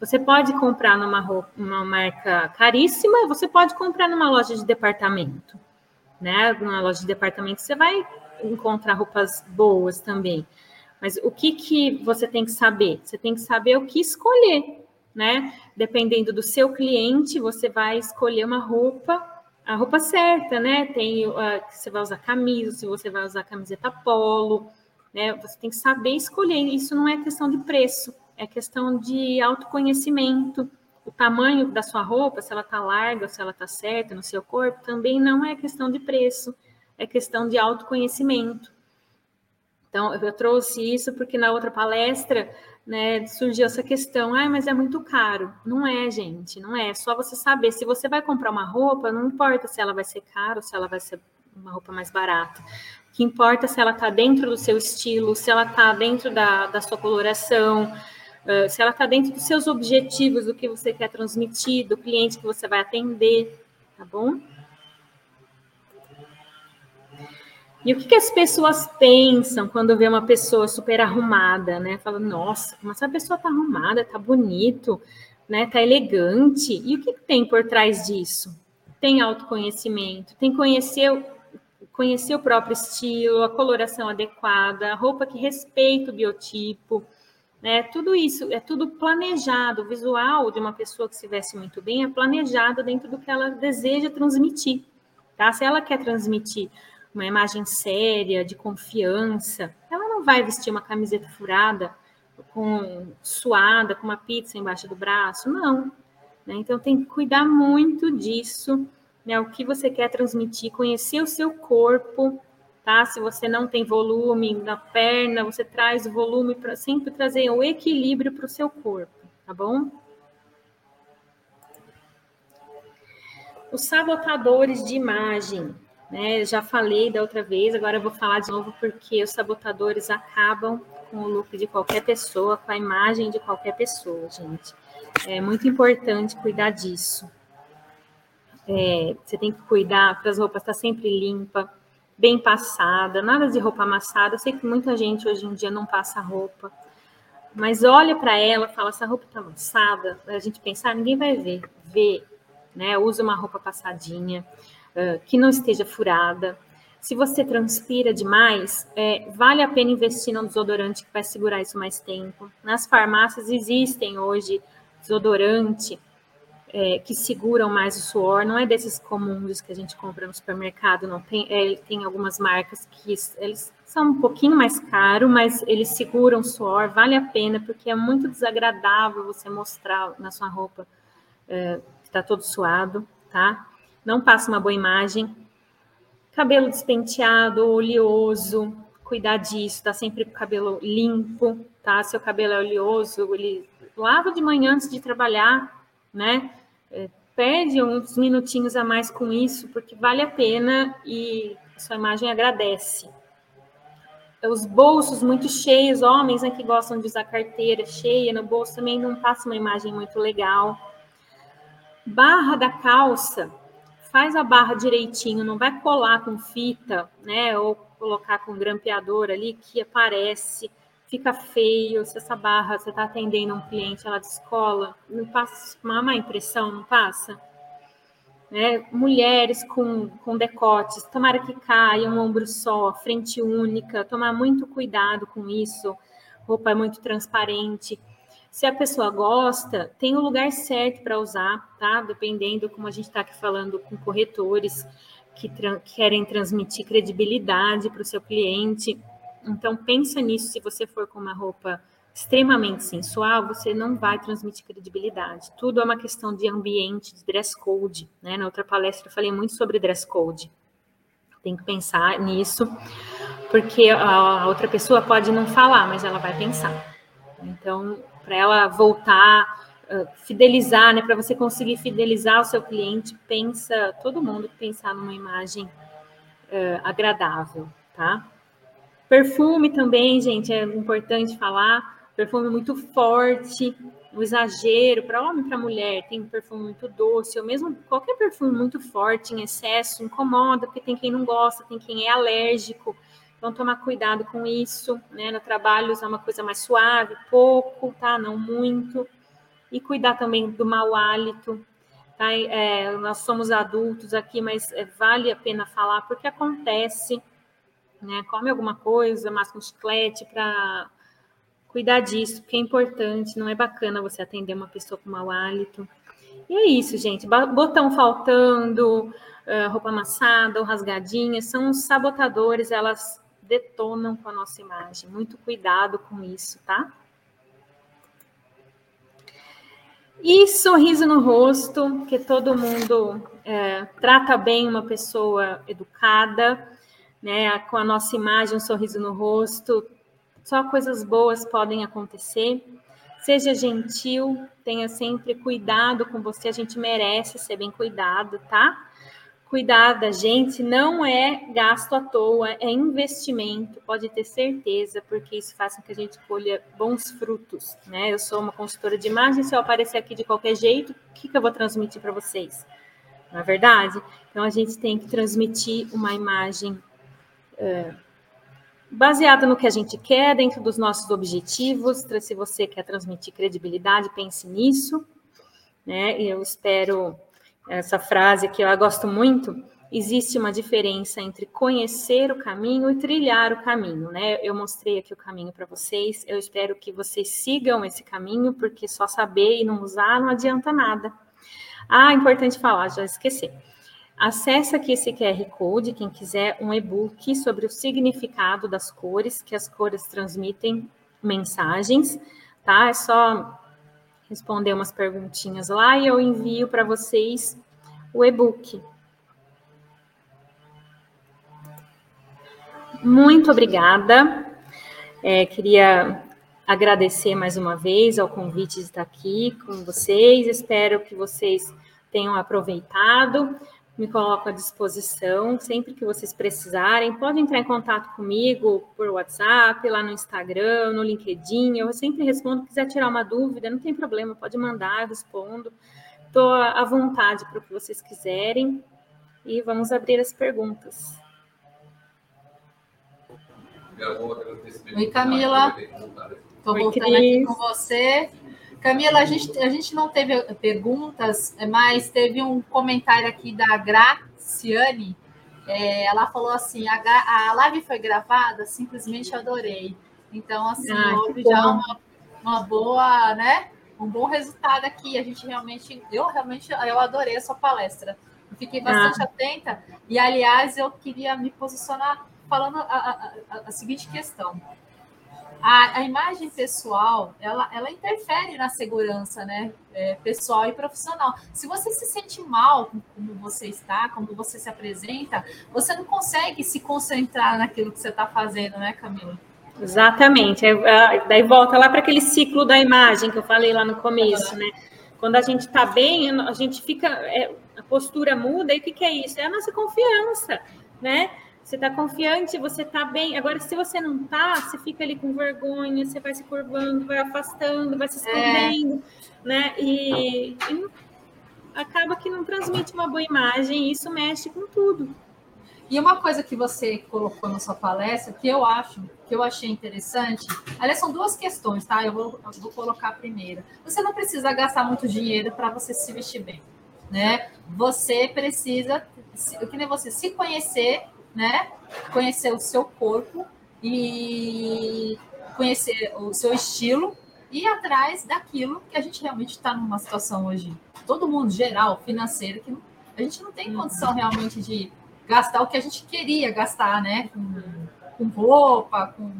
você pode comprar numa roupa, uma marca caríssima, você pode comprar numa loja de departamento, né? Numa loja de departamento você vai encontrar roupas boas também. Mas o que que você tem que saber? Você tem que saber o que escolher, né? Dependendo do seu cliente, você vai escolher uma roupa a roupa certa, né? Tem uh, você vai usar camisa, se você vai usar camiseta polo, né? Você tem que saber escolher. Isso não é questão de preço, é questão de autoconhecimento. O tamanho da sua roupa, se ela tá larga, se ela tá certa no seu corpo, também não é questão de preço, é questão de autoconhecimento. Então, eu trouxe isso porque na outra palestra né, surgiu essa questão, ah, mas é muito caro. Não é, gente, não é. É só você saber. Se você vai comprar uma roupa, não importa se ela vai ser cara ou se ela vai ser uma roupa mais barata. O que importa é se ela está dentro do seu estilo, se ela está dentro da, da sua coloração, uh, se ela está dentro dos seus objetivos, do que você quer transmitir, do cliente que você vai atender, tá bom? E o que, que, as pessoas pensam quando vê uma pessoa super arrumada, né? Fala, nossa, como essa pessoa tá arrumada, tá bonito, né? Tá elegante. E o que, que tem por trás disso? Tem autoconhecimento, tem conhecer, conhecer o próprio estilo, a coloração adequada, roupa que respeita o biotipo, né? Tudo isso é tudo planejado. O visual de uma pessoa que se veste muito bem é planejado dentro do que ela deseja transmitir, tá? Se ela quer transmitir uma imagem séria, de confiança, ela não vai vestir uma camiseta furada, com suada, com uma pizza embaixo do braço, não. Né? Então tem que cuidar muito disso, né? O que você quer transmitir, conhecer o seu corpo, tá? Se você não tem volume na perna, você traz o volume para sempre trazer o equilíbrio para o seu corpo, tá bom? Os sabotadores de imagem. Né? Já falei da outra vez, agora eu vou falar de novo porque os sabotadores acabam com o look de qualquer pessoa, com a imagem de qualquer pessoa, gente. É muito importante cuidar disso. É, você tem que cuidar para as roupas estar tá sempre limpa, bem passada, nada de roupa amassada. Eu sei que muita gente hoje em dia não passa roupa, mas olha para ela, fala essa roupa está amassada. A gente pensar, ah, ninguém vai ver, vê, né? Usa uma roupa passadinha, uh, que não esteja furada. Se você transpira demais, é, vale a pena investir num desodorante que vai segurar isso mais tempo. Nas farmácias existem hoje desodorante é, que seguram mais o suor, não é desses comuns que a gente compra no supermercado, não tem, é, tem algumas marcas que eles são um pouquinho mais caros, mas eles seguram o suor, vale a pena, porque é muito desagradável você mostrar na sua roupa é, que está todo suado, tá? Não passa uma boa imagem. Cabelo despenteado, oleoso, cuidar disso, tá sempre com o cabelo limpo, tá? Seu cabelo é oleoso, ele lava de manhã antes de trabalhar, né? É, perde uns minutinhos a mais com isso, porque vale a pena e sua imagem agradece. Os bolsos muito cheios, homens né, que gostam de usar carteira cheia no bolso também não passa uma imagem muito legal. Barra da calça, faz a barra direitinho, não vai colar com fita, né? Ou colocar com grampeador ali que aparece fica feio, se essa barra você está atendendo um cliente, ela descola, não passa uma má impressão, não passa? Né? Mulheres com, com decotes, tomara que caia um ombro só, frente única, tomar muito cuidado com isso, roupa é muito transparente. Se a pessoa gosta, tem o lugar certo para usar, tá? Dependendo, como a gente está aqui falando com corretores que querem transmitir credibilidade para o seu cliente então pensa nisso, se você for com uma roupa extremamente sensual, você não vai transmitir credibilidade. Tudo é uma questão de ambiente, de dress code, né? Na outra palestra eu falei muito sobre dress code. Tem que pensar nisso, porque a outra pessoa pode não falar, mas ela vai pensar. Então, para ela voltar, fidelizar, né? Para você conseguir fidelizar o seu cliente, pensa, todo mundo pensar numa imagem uh, agradável, tá? Perfume também, gente, é importante falar. Perfume muito forte, o exagero para homem e para mulher. Tem perfume muito doce, ou mesmo qualquer perfume muito forte em excesso incomoda, porque tem quem não gosta, tem quem é alérgico. Então, tomar cuidado com isso, né? No trabalho, usar uma coisa mais suave, pouco, tá? Não muito. E cuidar também do mau hálito, tá? É, nós somos adultos aqui, mas é, vale a pena falar, porque acontece né? Come alguma coisa, masca um chiclete para cuidar disso, porque é importante, não é bacana você atender uma pessoa com mau hálito. E é isso, gente. Botão faltando, roupa amassada ou rasgadinha, são os sabotadores, elas detonam com a nossa imagem. Muito cuidado com isso, tá? E sorriso no rosto, que todo mundo é, trata bem uma pessoa educada, né, com a nossa imagem, um sorriso no rosto, só coisas boas podem acontecer. Seja gentil, tenha sempre cuidado com você, a gente merece ser bem cuidado, tá? Cuidar da gente não é gasto à toa, é investimento, pode ter certeza, porque isso faz com que a gente colha bons frutos, né? Eu sou uma consultora de imagem, se eu aparecer aqui de qualquer jeito, o que, que eu vou transmitir para vocês? Não é verdade? Então a gente tem que transmitir uma imagem é, baseada no que a gente quer, dentro dos nossos objetivos. Se você quer transmitir credibilidade, pense nisso. Né? Eu espero essa frase que eu gosto muito. Existe uma diferença entre conhecer o caminho e trilhar o caminho, né? Eu mostrei aqui o caminho para vocês. Eu espero que vocês sigam esse caminho, porque só saber e não usar não adianta nada. Ah, importante falar, já esqueci. Acesse aqui esse QR Code, quem quiser um e-book sobre o significado das cores, que as cores transmitem mensagens, tá? É só responder umas perguntinhas lá e eu envio para vocês o e-book. Muito obrigada. É, queria agradecer mais uma vez ao convite de estar aqui com vocês. Espero que vocês tenham aproveitado me coloco à disposição sempre que vocês precisarem. Pode entrar em contato comigo por WhatsApp, lá no Instagram, no LinkedIn. Eu sempre respondo. Se quiser tirar uma dúvida, não tem problema, pode mandar, eu respondo. estou à vontade para o que vocês quiserem e vamos abrir as perguntas. Oi, Camila. Estou voltando Cris. aqui com você. Camila, a gente, a gente não teve perguntas, mas teve um comentário aqui da Graciane. É, ela falou assim: a, a live foi gravada, simplesmente adorei. Então, assim, ah, houve já uma, uma boa, né? Um bom resultado aqui. A gente realmente, eu realmente, eu adorei a sua palestra. fiquei bastante ah. atenta. E, aliás, eu queria me posicionar falando a, a, a seguinte questão a, a, imagem pessoal, ela, ela interfere na segurança, né? É, pessoal e profissional. Se você se sente mal com como você está, como você se apresenta, você não consegue se concentrar naquilo que você está fazendo, né, Camila? Exatamente. É, daí volta lá para aquele ciclo da imagem que eu falei lá no começo, né? Quando a gente está bem, a gente fica, é, a postura muda, e o que, que é isso? É a nossa confiança, né? Você está confiante, você está bem. Agora, se você não está, você fica ali com vergonha, você vai se curvando, vai afastando, vai se é. escondendo, é. né? E, e, acaba que não transmite uma boa imagem, e isso mexe com tudo. E uma coisa que você colocou na sua palestra, que eu acho, que eu achei interessante, aliás, são duas questões, tá? Eu vou, eu vou colocar a primeira. Você não precisa gastar muito dinheiro para você se vestir bem, né? Você precisa, que nem você, se conhecer né? Conhecer o seu corpo e conhecer o seu estilo e ir atrás daquilo que a gente realmente está numa situação hoje, todo mundo geral, financeira, que a gente não tem condição realmente de gastar o que a gente queria gastar, né? Com, com roupa, com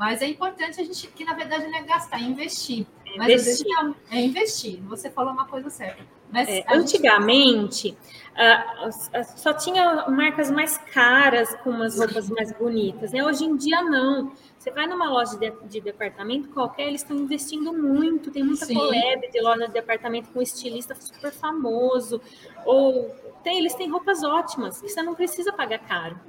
mas é importante a gente, que na verdade não é gastar, é investir. É Mas investir. é investir. Você falou uma coisa certa. Mas é, antigamente, uh, só tinha marcas mais caras com umas roupas mais bonitas. Né? Hoje em dia, não. Você vai numa loja de, de departamento qualquer, eles estão investindo muito. Tem muita Sim. collab de loja de departamento com estilista super famoso. Ou tem, eles têm roupas ótimas, que você não precisa pagar caro.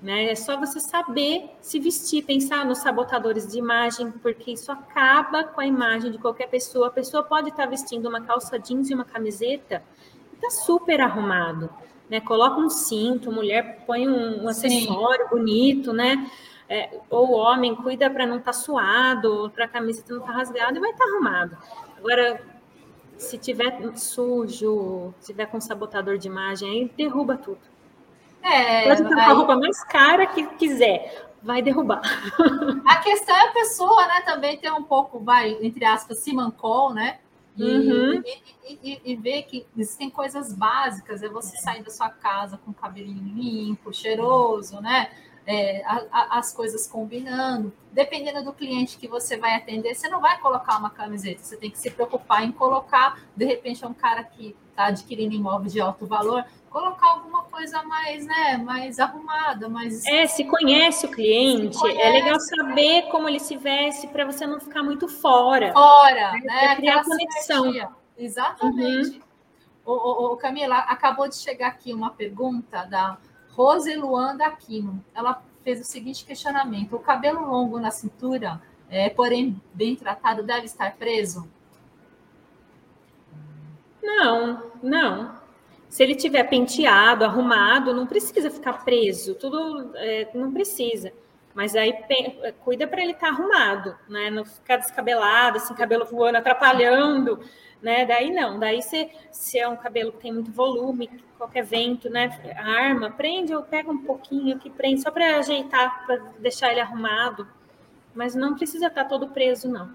Né? É só você saber se vestir, pensar nos sabotadores de imagem, porque isso acaba com a imagem de qualquer pessoa. A pessoa pode estar vestindo uma calça jeans e uma camiseta e está super arrumado. Né? Coloca um cinto, mulher põe um, um acessório bonito, né? É, ou o homem cuida para não estar tá suado, para a camiseta não estar tá rasgada e vai estar tá arrumado. Agora, se tiver sujo, se tiver com sabotador de imagem, aí derruba tudo. É, Pode estar aí... a roupa mais cara que quiser, vai derrubar. A questão é a pessoa, né, também ter um pouco, vai, entre aspas, se mancou, né? E, uhum. e, e, e, ver que existem coisas básicas, é você sair da sua casa com o cabelinho limpo, cheiroso, né? É, a, a, as coisas combinando. Dependendo do cliente que você vai atender, você não vai colocar uma camiseta, você tem que se preocupar em colocar, de repente, é um cara que está adquirindo imóvel de alto valor, colocar alguma coisa mais, né, mais arrumada, mais. É, se conhece o cliente, conhece, é legal saber como ele se veste para você não ficar muito fora. Fora, né? né? Criar conexão. Sinergia. Exatamente. Uhum. O, o, Camila, acabou de chegar aqui uma pergunta da Rose Luanda Aquino. Ela fez o seguinte questionamento: o cabelo longo na cintura, é, porém bem tratado, deve estar preso? Não, não. Se ele tiver penteado, arrumado, não precisa ficar preso, tudo é, não precisa. Mas aí cuida para ele estar tá arrumado, né? Não ficar descabelado, assim, cabelo voando, atrapalhando, né? Daí não. Daí se, se é um cabelo que tem muito volume, qualquer vento, né? Arma, prende ou pega um pouquinho aqui, prende, só para ajeitar, para deixar ele arrumado. Mas não precisa estar tá todo preso, não.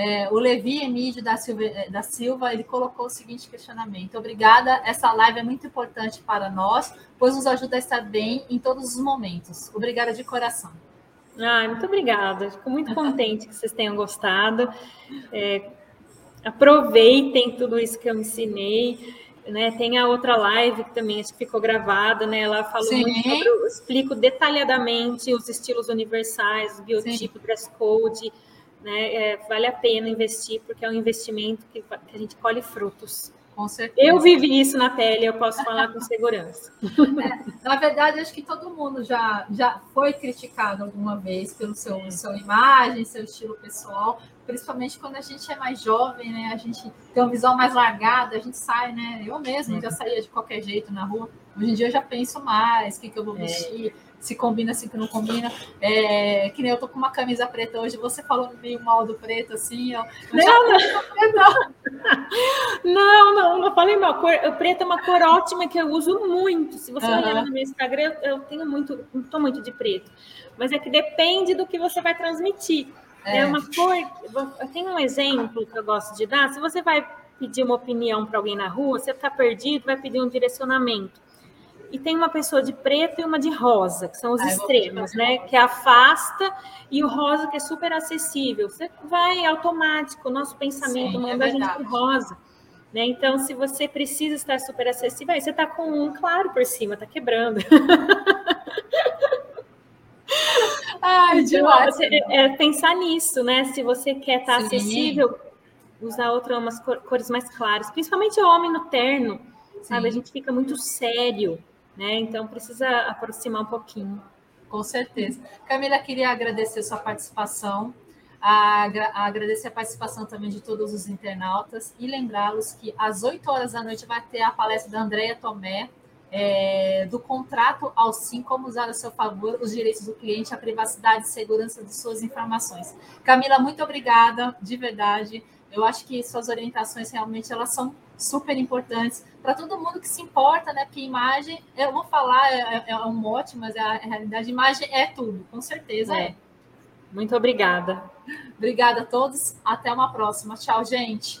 É, o Levi Emílio da Silva, é, da Silva, ele colocou o seguinte questionamento. Obrigada, essa live é muito importante para nós, pois nos ajuda a estar bem em todos os momentos. Obrigada de coração. Ah, muito obrigada. Fico muito [LAUGHS] contente que vocês tenham gostado. É, aproveitem tudo isso que eu ensinei. Né, tem a outra live que também acho que ficou gravada, né? Ela falou Sim. muito sobre, eu explico detalhadamente os estilos universais, o biotipo, dress code, né? É, vale a pena investir, porque é um investimento que, que a gente colhe frutos. Eu vivi isso na pele, eu posso falar com segurança. [LAUGHS] É, na verdade, acho que todo mundo já, já foi criticado alguma vez pelo seu sua imagem, seu estilo pessoal, principalmente quando a gente é mais jovem, né? A gente tem uma visão mais largada, a gente sai, né? Eu mesmo já saía de qualquer jeito na rua. Hoje em dia eu já penso mais, o que, que eu vou é. vestir. Se combina, se não combina. É, que nem eu tô com uma camisa preta hoje, você falou meio mal do preto, assim. Eu, eu não, não. [LAUGHS] não, não, não falei mal. Cor, o preto é uma cor ótima que eu uso muito. Se você uhum. olhar no meu Instagram, eu, eu tenho muito, não tô muito de preto. Mas é que depende do que você vai transmitir. É, é uma cor. Eu tenho um exemplo que eu gosto de dar. Se você vai pedir uma opinião para alguém na rua, você está perdido, vai pedir um direcionamento e tem uma pessoa de preto e uma de rosa, que são os ah, extremos, né? Que afasta, e o rosa que é super acessível. Você vai automático, o nosso pensamento Sim, manda é a gente pro rosa. Né? Então, se você precisa estar super acessível, aí você está com um claro por cima, está quebrando. [LAUGHS] Ai, então, você, é, pensar nisso, né? Se você quer estar tá acessível, usar outras umas cores mais claras, principalmente o homem no terno, Sim. sabe? A gente fica muito sério né? Então precisa aproximar um pouquinho. Com certeza. Camila, queria agradecer sua participação, a, a agradecer a participação também de todos os internautas e lembrá-los que às 8 horas da noite vai ter a palestra da Andrea Tomé, é, do contrato ao sim, como usar a seu favor os direitos do cliente, a privacidade e segurança de suas informações. Camila, muito obrigada, de verdade. Eu acho que suas orientações realmente elas são super importantes para todo mundo que se importa, né? Porque imagem, eu vou falar, é, é, é um mote, mas a realidade, imagem é tudo, com certeza é. é. Muito obrigada. Obrigada a todos. Até uma próxima. Tchau, gente.